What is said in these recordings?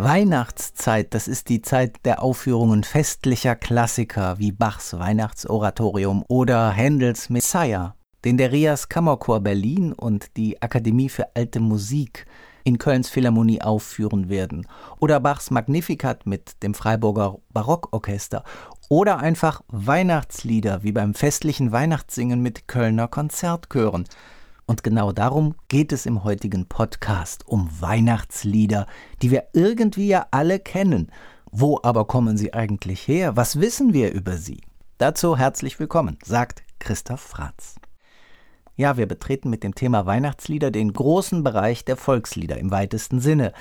Weihnachtszeit, das ist die Zeit der Aufführungen festlicher Klassiker wie Bachs Weihnachtsoratorium oder Händels Messiah, den der Rias Kammerchor Berlin und die Akademie für Alte Musik in Kölns Philharmonie aufführen werden, oder Bachs Magnificat mit dem Freiburger Barockorchester, oder einfach Weihnachtslieder wie beim festlichen Weihnachtssingen mit Kölner Konzertchören. Und genau darum geht es im heutigen Podcast, um Weihnachtslieder, die wir irgendwie ja alle kennen. Wo aber kommen sie eigentlich her? Was wissen wir über sie? Dazu herzlich willkommen, sagt Christoph Fratz. Ja, wir betreten mit dem Thema Weihnachtslieder den großen Bereich der Volkslieder im weitesten Sinne.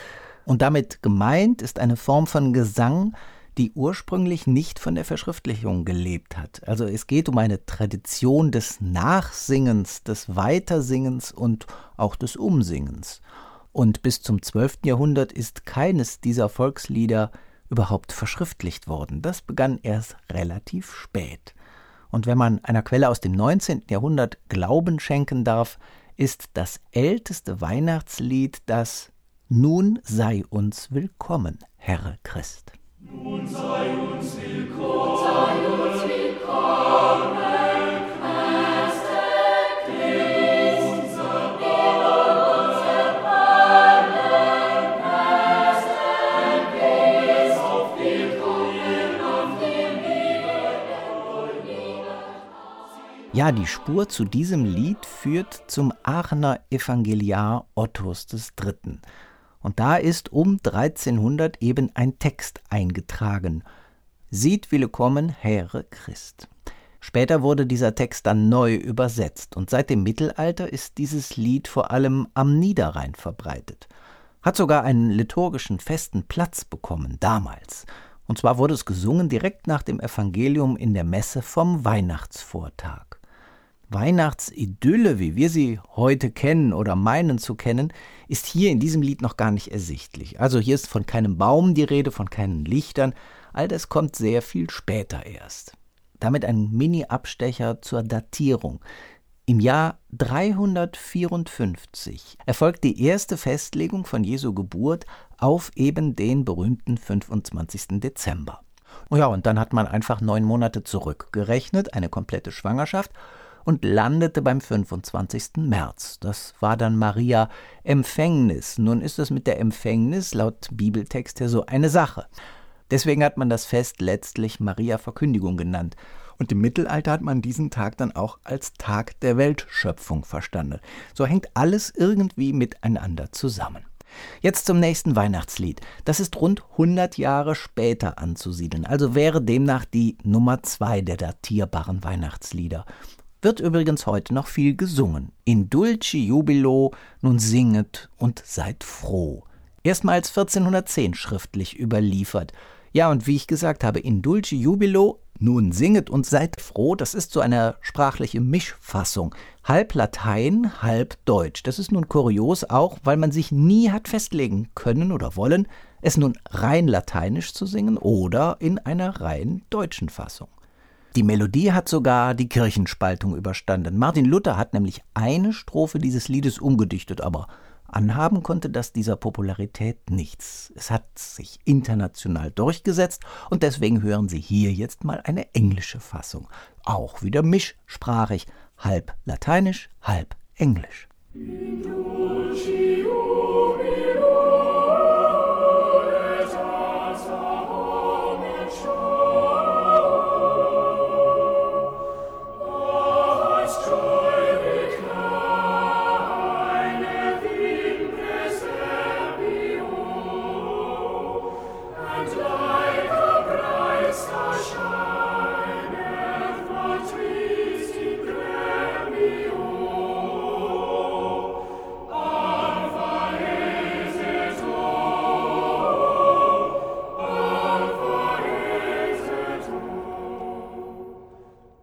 Und damit gemeint ist eine Form von Gesang, die ursprünglich nicht von der Verschriftlichung gelebt hat. Also es geht um eine Tradition des Nachsingens, des Weitersingens und auch des Umsingens. Und bis zum 12. Jahrhundert ist keines dieser Volkslieder überhaupt verschriftlicht worden. Das begann erst relativ spät. Und wenn man einer Quelle aus dem 19. Jahrhundert Glauben schenken darf, ist das älteste Weihnachtslied das Nun sei uns willkommen, Herr Christ. Nun sei uns willkommen, sei uns willkommen. Ja, die Spur zu diesem Lied führt zum Aachener Evangeliar Ottos III. Und da ist um 1300 eben ein Text eingetragen. Sieht willkommen, Herr Christ. Später wurde dieser Text dann neu übersetzt und seit dem Mittelalter ist dieses Lied vor allem am Niederrhein verbreitet. Hat sogar einen liturgischen festen Platz bekommen damals. Und zwar wurde es gesungen direkt nach dem Evangelium in der Messe vom Weihnachtsvortag. Weihnachtsidylle, wie wir sie heute kennen oder meinen zu kennen, ist hier in diesem Lied noch gar nicht ersichtlich. Also hier ist von keinem Baum die Rede, von keinen Lichtern. All das kommt sehr viel später erst. Damit ein Mini-Abstecher zur Datierung. Im Jahr 354 erfolgt die erste Festlegung von Jesu Geburt auf eben den berühmten 25. Dezember. Ja, und dann hat man einfach neun Monate zurückgerechnet, eine komplette Schwangerschaft, und landete beim 25. März. Das war dann Maria Empfängnis. Nun ist es mit der Empfängnis laut Bibeltext ja so eine Sache. Deswegen hat man das Fest letztlich Maria Verkündigung genannt. Und im Mittelalter hat man diesen Tag dann auch als Tag der Weltschöpfung verstanden. So hängt alles irgendwie miteinander zusammen. Jetzt zum nächsten Weihnachtslied. Das ist rund 100 Jahre später anzusiedeln, also wäre demnach die Nummer zwei der datierbaren Weihnachtslieder. Wird übrigens heute noch viel gesungen. In Dulci Jubilo, nun singet und seid froh. Erstmals 1410 schriftlich überliefert. Ja, und wie ich gesagt habe, in Dulci Jubilo, nun singet und seid froh, das ist so eine sprachliche Mischfassung. Halb Latein, halb Deutsch. Das ist nun kurios auch, weil man sich nie hat festlegen können oder wollen, es nun rein lateinisch zu singen oder in einer rein deutschen Fassung. Die Melodie hat sogar die Kirchenspaltung überstanden. Martin Luther hat nämlich eine Strophe dieses Liedes umgedichtet, aber anhaben konnte das dieser Popularität nichts. Es hat sich international durchgesetzt und deswegen hören Sie hier jetzt mal eine englische Fassung. Auch wieder mischsprachig, halb lateinisch, halb englisch. In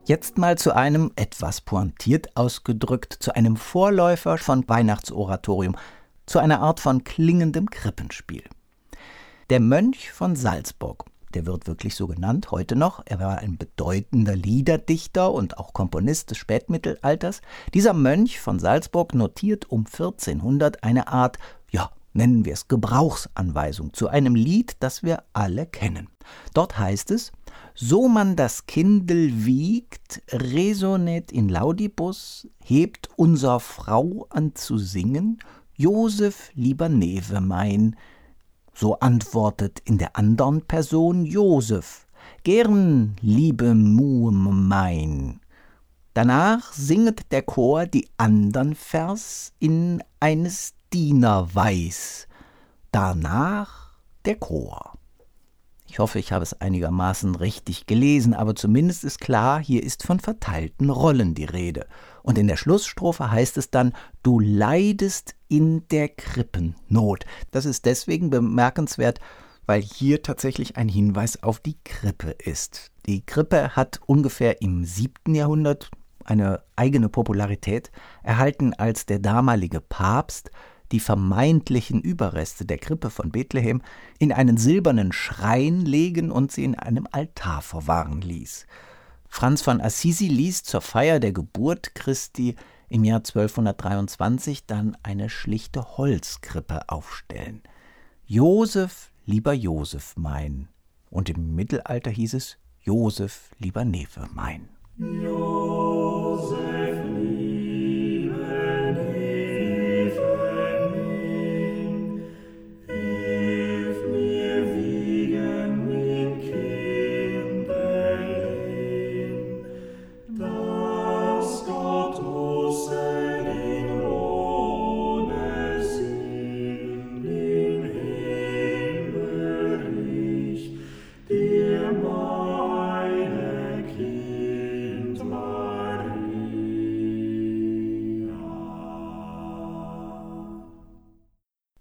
Jetzt mal zu einem, etwas pointiert ausgedrückt, zu einem Vorläufer von Weihnachtsoratorium, zu einer Art von klingendem Krippenspiel. Der Mönch von Salzburg, der wird wirklich so genannt, heute noch. Er war ein bedeutender Liederdichter und auch Komponist des Spätmittelalters. Dieser Mönch von Salzburg notiert um 1400 eine Art, ja, nennen wir es Gebrauchsanweisung zu einem Lied, das wir alle kennen. Dort heißt es, so man das Kindel wiegt, resonet in laudibus, hebt unser Frau an zu singen, Josef, lieber Neve mein, so antwortet in der andern Person Josef, gern, liebe Muhm mein. Danach singet der Chor die andern Vers in eines Dienerweis, danach der Chor. Ich hoffe, ich habe es einigermaßen richtig gelesen, aber zumindest ist klar, hier ist von verteilten Rollen die Rede. Und in der Schlussstrophe heißt es dann, du leidest in der Krippennot. Das ist deswegen bemerkenswert, weil hier tatsächlich ein Hinweis auf die Krippe ist. Die Krippe hat ungefähr im siebten Jahrhundert eine eigene Popularität erhalten, als der damalige Papst die vermeintlichen Überreste der Krippe von Bethlehem in einen silbernen Schrein legen und sie in einem Altar verwahren ließ. Franz von Assisi ließ zur Feier der Geburt Christi im Jahr 1223 dann eine schlichte Holzkrippe aufstellen. Josef, lieber Josef mein. Und im Mittelalter hieß es Josef, lieber Neffe mein. Josef.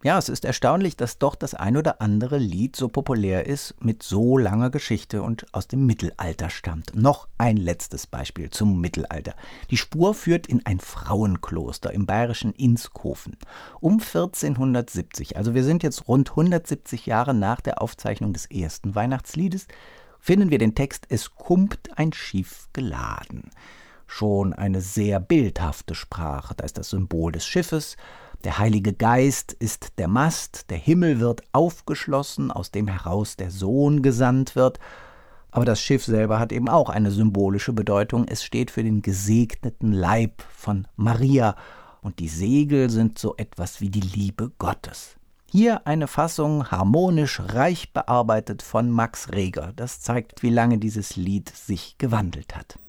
Ja, es ist erstaunlich, dass doch das ein oder andere Lied so populär ist, mit so langer Geschichte und aus dem Mittelalter stammt. Noch ein letztes Beispiel zum Mittelalter. Die Spur führt in ein Frauenkloster im bayerischen Inskofen um 1470. Also wir sind jetzt rund 170 Jahre nach der Aufzeichnung des ersten Weihnachtsliedes, finden wir den Text Es kummt ein Schiff geladen. Schon eine sehr bildhafte Sprache. Da ist das Symbol des Schiffes, der Heilige Geist ist der Mast, der Himmel wird aufgeschlossen, aus dem heraus der Sohn gesandt wird. Aber das Schiff selber hat eben auch eine symbolische Bedeutung. Es steht für den gesegneten Leib von Maria und die Segel sind so etwas wie die Liebe Gottes. Hier eine Fassung harmonisch reich bearbeitet von Max Reger. Das zeigt, wie lange dieses Lied sich gewandelt hat.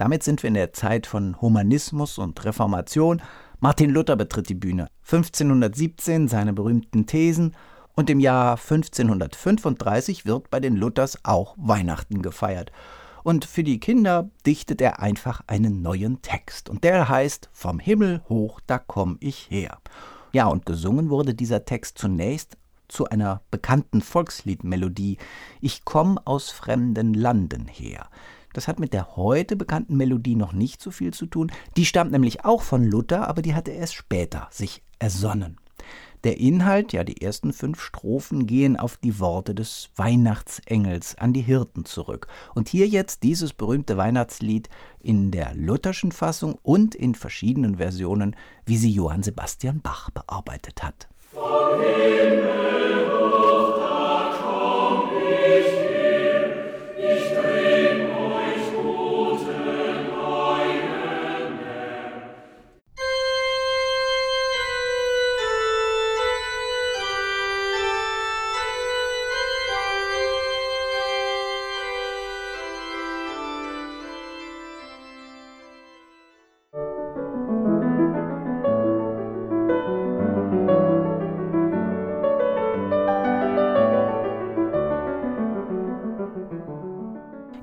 Damit sind wir in der Zeit von Humanismus und Reformation. Martin Luther betritt die Bühne. 1517 seine berühmten Thesen und im Jahr 1535 wird bei den Luthers auch Weihnachten gefeiert. Und für die Kinder dichtet er einfach einen neuen Text. Und der heißt Vom Himmel hoch, da komm ich her. Ja, und gesungen wurde dieser Text zunächst zu einer bekannten Volksliedmelodie. Ich komm aus fremden Landen her. Das hat mit der heute bekannten Melodie noch nicht so viel zu tun. Die stammt nämlich auch von Luther, aber die hatte erst später sich ersonnen. Der Inhalt, ja die ersten fünf Strophen, gehen auf die Worte des Weihnachtsengels an die Hirten zurück. Und hier jetzt dieses berühmte Weihnachtslied in der lutherschen Fassung und in verschiedenen Versionen, wie sie Johann Sebastian Bach bearbeitet hat. Von Himmel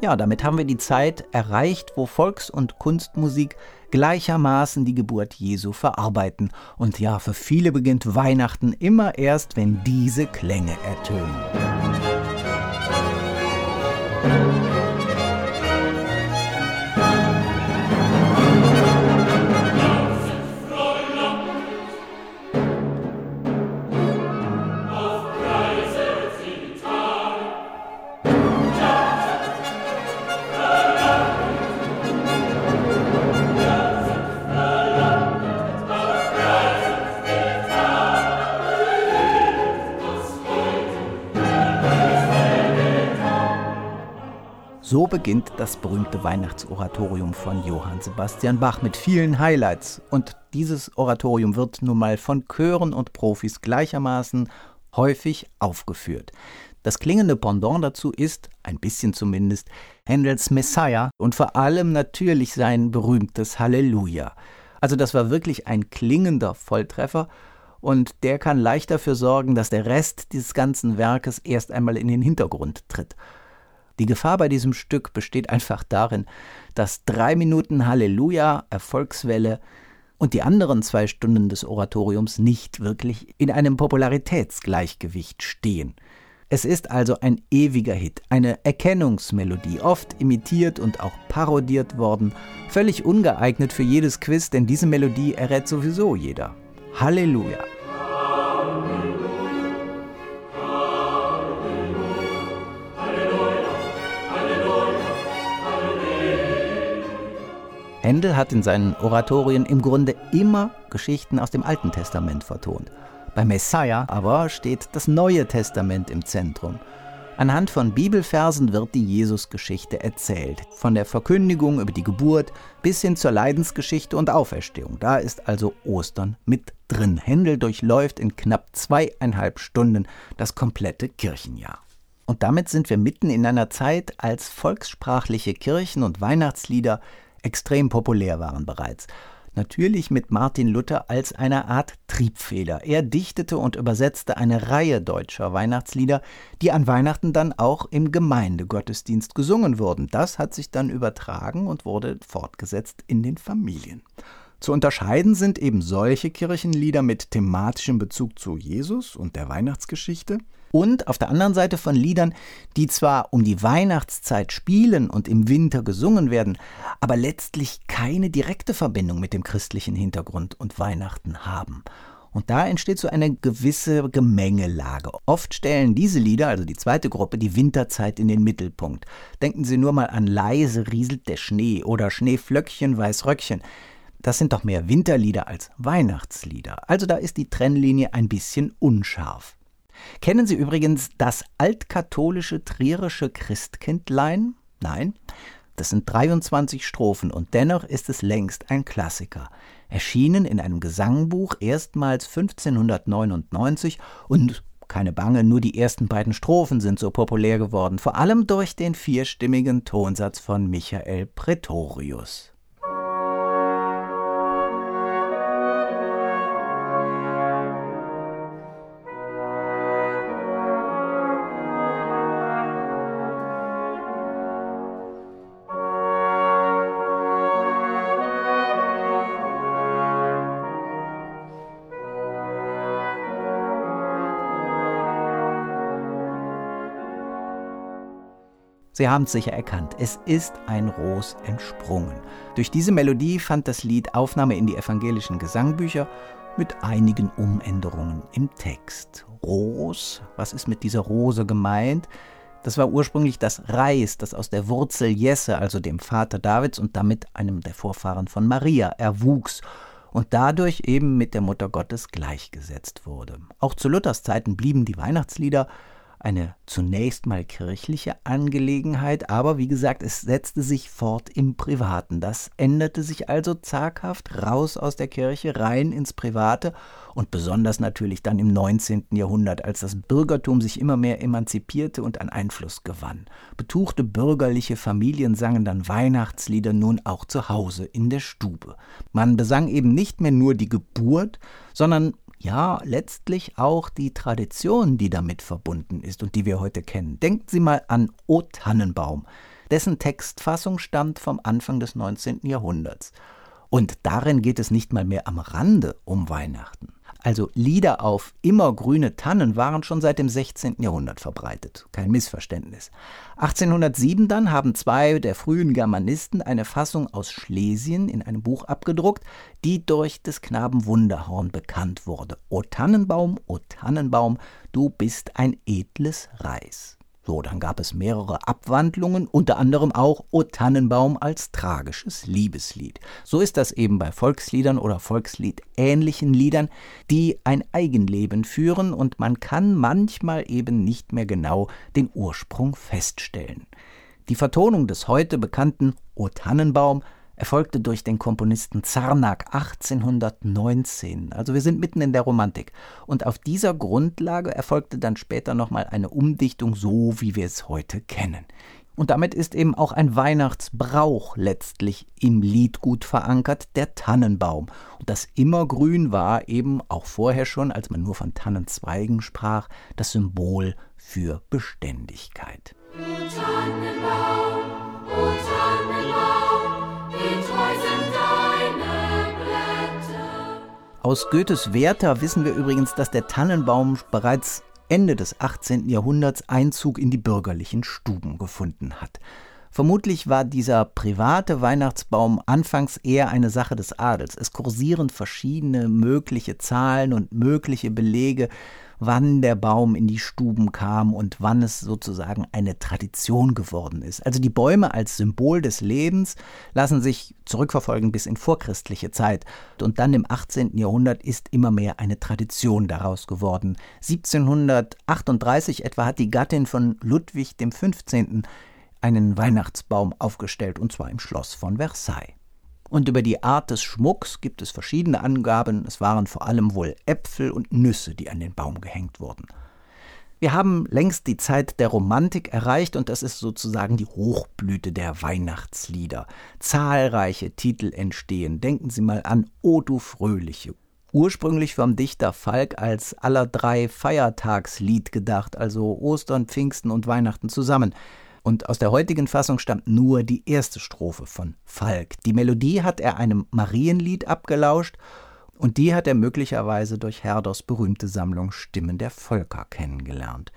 Ja, damit haben wir die Zeit erreicht, wo Volks- und Kunstmusik gleichermaßen die Geburt Jesu verarbeiten. Und ja, für viele beginnt Weihnachten immer erst, wenn diese Klänge ertönen. So beginnt das berühmte Weihnachtsoratorium von Johann Sebastian Bach mit vielen Highlights. Und dieses Oratorium wird nun mal von Chören und Profis gleichermaßen häufig aufgeführt. Das klingende Pendant dazu ist, ein bisschen zumindest, Händels Messiah und vor allem natürlich sein berühmtes Halleluja. Also das war wirklich ein klingender Volltreffer und der kann leicht dafür sorgen, dass der Rest dieses ganzen Werkes erst einmal in den Hintergrund tritt. Die Gefahr bei diesem Stück besteht einfach darin, dass drei Minuten Halleluja, Erfolgswelle und die anderen zwei Stunden des Oratoriums nicht wirklich in einem Popularitätsgleichgewicht stehen. Es ist also ein ewiger Hit, eine Erkennungsmelodie, oft imitiert und auch parodiert worden, völlig ungeeignet für jedes Quiz, denn diese Melodie errät sowieso jeder. Halleluja. Händel hat in seinen Oratorien im Grunde immer Geschichten aus dem Alten Testament vertont. Bei Messiah aber steht das Neue Testament im Zentrum. Anhand von Bibelversen wird die Jesusgeschichte erzählt, von der Verkündigung über die Geburt bis hin zur Leidensgeschichte und Auferstehung. Da ist also Ostern mit drin. Händel durchläuft in knapp zweieinhalb Stunden das komplette Kirchenjahr. Und damit sind wir mitten in einer Zeit, als volkssprachliche Kirchen- und Weihnachtslieder extrem populär waren bereits. Natürlich mit Martin Luther als einer Art Triebfeder. Er dichtete und übersetzte eine Reihe deutscher Weihnachtslieder, die an Weihnachten dann auch im Gemeindegottesdienst gesungen wurden. Das hat sich dann übertragen und wurde fortgesetzt in den Familien. Zu unterscheiden sind eben solche Kirchenlieder mit thematischem Bezug zu Jesus und der Weihnachtsgeschichte und auf der anderen Seite von Liedern, die zwar um die Weihnachtszeit spielen und im Winter gesungen werden, aber letztlich keine direkte Verbindung mit dem christlichen Hintergrund und Weihnachten haben. Und da entsteht so eine gewisse Gemengelage. Oft stellen diese Lieder, also die zweite Gruppe, die Winterzeit in den Mittelpunkt. Denken Sie nur mal an Leise rieselt der Schnee oder Schneeflöckchen, Weißröckchen. Das sind doch mehr Winterlieder als Weihnachtslieder. Also da ist die Trennlinie ein bisschen unscharf. Kennen Sie übrigens das altkatholische trierische Christkindlein? Nein? Das sind 23 Strophen und dennoch ist es längst ein Klassiker. Erschienen in einem Gesangbuch erstmals 1599 und keine Bange, nur die ersten beiden Strophen sind so populär geworden, vor allem durch den vierstimmigen Tonsatz von Michael Pretorius. Sie haben es sicher erkannt, es ist ein Ros entsprungen. Durch diese Melodie fand das Lied Aufnahme in die evangelischen Gesangbücher mit einigen Umänderungen im Text. Ros, was ist mit dieser Rose gemeint? Das war ursprünglich das Reis, das aus der Wurzel Jesse, also dem Vater Davids und damit einem der Vorfahren von Maria, erwuchs und dadurch eben mit der Mutter Gottes gleichgesetzt wurde. Auch zu Luthers Zeiten blieben die Weihnachtslieder eine zunächst mal kirchliche Angelegenheit, aber wie gesagt, es setzte sich fort im Privaten. Das änderte sich also zaghaft raus aus der Kirche, rein ins Private und besonders natürlich dann im 19. Jahrhundert, als das Bürgertum sich immer mehr emanzipierte und an Einfluss gewann. Betuchte bürgerliche Familien sangen dann Weihnachtslieder nun auch zu Hause in der Stube. Man besang eben nicht mehr nur die Geburt, sondern ja letztlich auch die Tradition, die damit verbunden ist und die wir heute kennen. Denken Sie mal an O Tannenbaum. Dessen Textfassung stammt vom Anfang des 19. Jahrhunderts. Und darin geht es nicht mal mehr am Rande um Weihnachten. Also Lieder auf immergrüne Tannen waren schon seit dem 16. Jahrhundert verbreitet. Kein Missverständnis. 1807 dann haben zwei der frühen Germanisten eine Fassung aus Schlesien in einem Buch abgedruckt, die durch des Knaben Wunderhorn bekannt wurde. O Tannenbaum, o Tannenbaum, du bist ein edles Reis. So, dann gab es mehrere Abwandlungen, unter anderem auch O Tannenbaum als tragisches Liebeslied. So ist das eben bei Volksliedern oder Volkslied-ähnlichen Liedern, die ein Eigenleben führen und man kann manchmal eben nicht mehr genau den Ursprung feststellen. Die Vertonung des heute bekannten O Tannenbaum erfolgte durch den Komponisten Zarnak 1819. Also wir sind mitten in der Romantik. Und auf dieser Grundlage erfolgte dann später nochmal eine Umdichtung, so wie wir es heute kennen. Und damit ist eben auch ein Weihnachtsbrauch letztlich im Lied gut verankert, der Tannenbaum. Und das Immergrün war eben auch vorher schon, als man nur von Tannenzweigen sprach, das Symbol für Beständigkeit. O Tannenbaum, Aus Goethes Werther wissen wir übrigens, dass der Tannenbaum bereits Ende des 18. Jahrhunderts Einzug in die bürgerlichen Stuben gefunden hat. Vermutlich war dieser private Weihnachtsbaum anfangs eher eine Sache des Adels. Es kursieren verschiedene mögliche Zahlen und mögliche Belege, wann der Baum in die Stuben kam und wann es sozusagen eine Tradition geworden ist. Also die Bäume als Symbol des Lebens lassen sich zurückverfolgen bis in vorchristliche Zeit. Und dann im 18. Jahrhundert ist immer mehr eine Tradition daraus geworden. 1738 etwa hat die Gattin von Ludwig XV. einen Weihnachtsbaum aufgestellt, und zwar im Schloss von Versailles. Und über die Art des Schmucks gibt es verschiedene Angaben. Es waren vor allem wohl Äpfel und Nüsse, die an den Baum gehängt wurden. Wir haben längst die Zeit der Romantik erreicht und das ist sozusagen die Hochblüte der Weihnachtslieder. Zahlreiche Titel entstehen. Denken Sie mal an O du Fröhliche. Ursprünglich vom Dichter Falk als aller drei Feiertagslied gedacht, also Ostern, Pfingsten und Weihnachten zusammen. Und aus der heutigen Fassung stammt nur die erste Strophe von Falk. Die Melodie hat er einem Marienlied abgelauscht und die hat er möglicherweise durch Herders berühmte Sammlung Stimmen der Völker kennengelernt.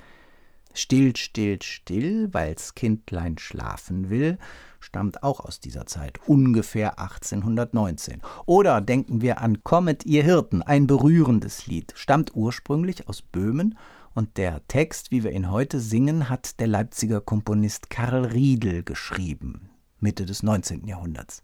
Still, still, still, weil's Kindlein schlafen will, stammt auch aus dieser Zeit, ungefähr 1819. Oder denken wir an Kommet, ihr Hirten, ein berührendes Lied, stammt ursprünglich aus Böhmen und der Text, wie wir ihn heute singen, hat der Leipziger Komponist Karl Riedel geschrieben, Mitte des 19. Jahrhunderts.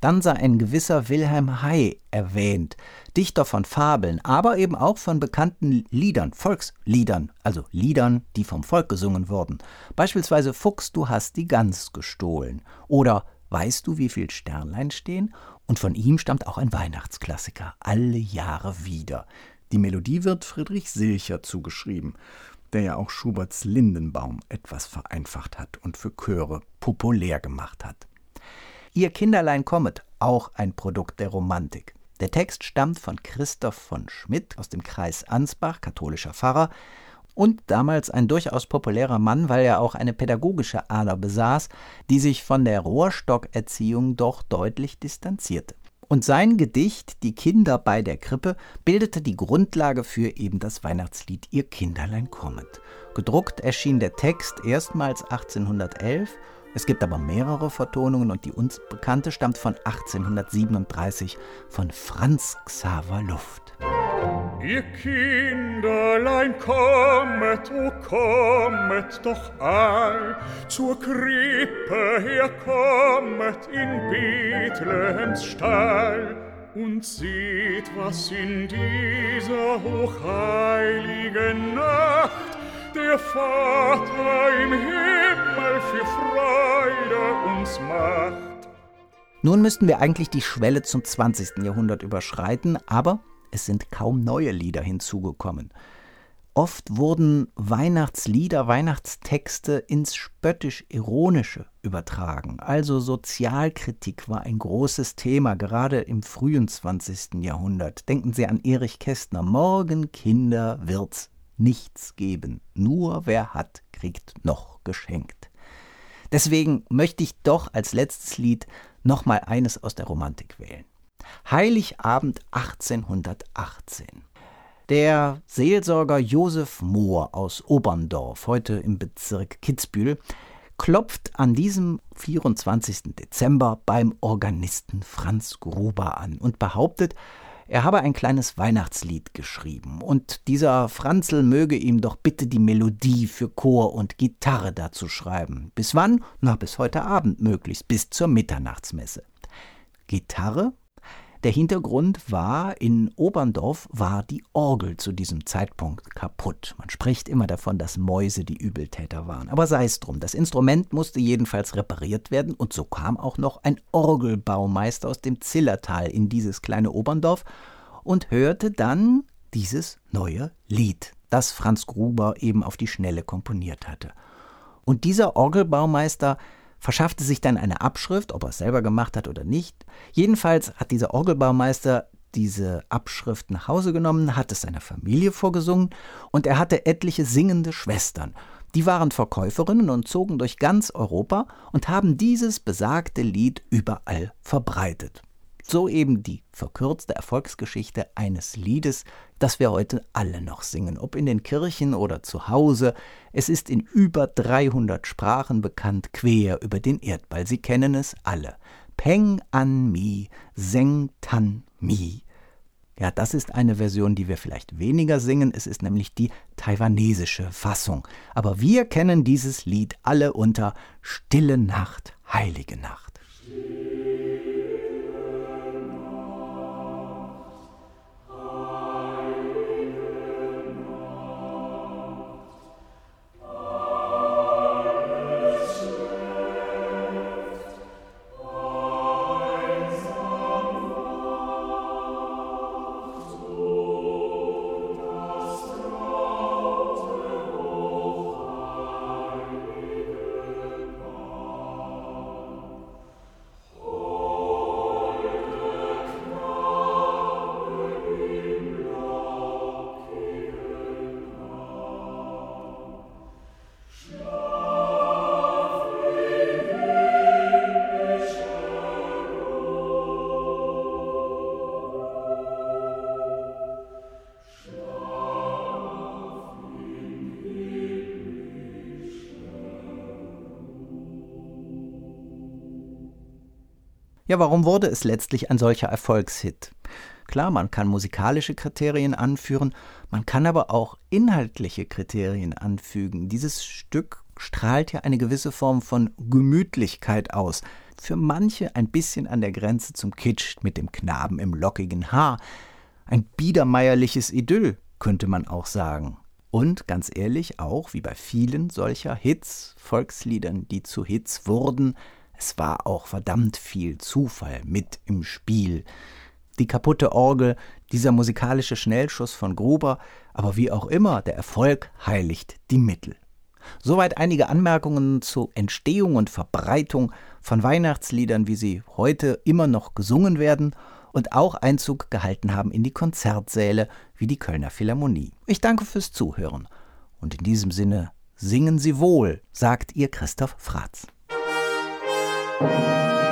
Dann sei ein gewisser Wilhelm Hay erwähnt, Dichter von Fabeln, aber eben auch von bekannten Liedern, Volksliedern, also Liedern, die vom Volk gesungen wurden. Beispielsweise Fuchs, du hast die Gans gestohlen oder Weißt du, wie viel Sternlein stehen? Und von ihm stammt auch ein Weihnachtsklassiker, alle Jahre wieder. Die Melodie wird Friedrich Silcher zugeschrieben, der ja auch Schuberts Lindenbaum etwas vereinfacht hat und für Chöre populär gemacht hat. Ihr Kinderlein kommet, auch ein Produkt der Romantik. Der Text stammt von Christoph von Schmidt aus dem Kreis Ansbach, katholischer Pfarrer, und damals ein durchaus populärer Mann, weil er auch eine pädagogische Ader besaß, die sich von der Rohrstockerziehung doch deutlich distanzierte. Und sein Gedicht Die Kinder bei der Krippe bildete die Grundlage für eben das Weihnachtslied Ihr Kinderlein kommet. Gedruckt erschien der Text erstmals 1811, es gibt aber mehrere Vertonungen und die uns bekannte stammt von 1837 von Franz Xaver Luft. Ihr Kinderlein kommet, o kommet doch all, zur Krippe herkommet in Bethlehems Stall, und seht, was in dieser hochheiligen Nacht der Vater im Himmel für Freude uns macht. Nun müssten wir eigentlich die Schwelle zum 20. Jahrhundert überschreiten, aber es sind kaum neue Lieder hinzugekommen. Oft wurden Weihnachtslieder, Weihnachtstexte ins spöttisch-ironische übertragen. Also Sozialkritik war ein großes Thema, gerade im frühen 20. Jahrhundert. Denken Sie an Erich Kästner. Morgen, Kinder, wird's nichts geben. Nur wer hat, kriegt noch geschenkt. Deswegen möchte ich doch als letztes Lied nochmal eines aus der Romantik wählen. Heiligabend 1818. Der Seelsorger Josef Mohr aus Oberndorf, heute im Bezirk Kitzbühel, klopft an diesem 24. Dezember beim Organisten Franz Gruber an und behauptet, er habe ein kleines Weihnachtslied geschrieben und dieser Franzl möge ihm doch bitte die Melodie für Chor und Gitarre dazu schreiben. Bis wann? Na, bis heute Abend möglichst, bis zur Mitternachtsmesse. Gitarre der Hintergrund war, in Oberndorf war die Orgel zu diesem Zeitpunkt kaputt. Man spricht immer davon, dass Mäuse die Übeltäter waren. Aber sei es drum, das Instrument musste jedenfalls repariert werden und so kam auch noch ein Orgelbaumeister aus dem Zillertal in dieses kleine Oberndorf und hörte dann dieses neue Lied, das Franz Gruber eben auf die Schnelle komponiert hatte. Und dieser Orgelbaumeister verschaffte sich dann eine Abschrift, ob er es selber gemacht hat oder nicht. Jedenfalls hat dieser Orgelbaumeister diese Abschrift nach Hause genommen, hat es seiner Familie vorgesungen und er hatte etliche singende Schwestern. Die waren Verkäuferinnen und zogen durch ganz Europa und haben dieses besagte Lied überall verbreitet. So eben die verkürzte Erfolgsgeschichte eines Liedes, das wir heute alle noch singen, ob in den Kirchen oder zu Hause. Es ist in über 300 Sprachen bekannt, quer über den Erdball. Sie kennen es alle. Peng an mi, seng tan mi. Ja, das ist eine Version, die wir vielleicht weniger singen. Es ist nämlich die taiwanesische Fassung. Aber wir kennen dieses Lied alle unter Stille Nacht, heilige Nacht. Ja, warum wurde es letztlich ein solcher Erfolgshit? Klar, man kann musikalische Kriterien anführen, man kann aber auch inhaltliche Kriterien anfügen. Dieses Stück strahlt ja eine gewisse Form von Gemütlichkeit aus. Für manche ein bisschen an der Grenze zum Kitsch mit dem Knaben im lockigen Haar. Ein biedermeierliches Idyll, könnte man auch sagen. Und ganz ehrlich, auch wie bei vielen solcher Hits, Volksliedern, die zu Hits wurden, es war auch verdammt viel Zufall mit im Spiel. Die kaputte Orgel, dieser musikalische Schnellschuss von Gruber, aber wie auch immer, der Erfolg heiligt die Mittel. Soweit einige Anmerkungen zur Entstehung und Verbreitung von Weihnachtsliedern, wie sie heute immer noch gesungen werden und auch Einzug gehalten haben in die Konzertsäle wie die Kölner Philharmonie. Ich danke fürs Zuhören und in diesem Sinne singen Sie wohl, sagt ihr Christoph Fratz. Thank you.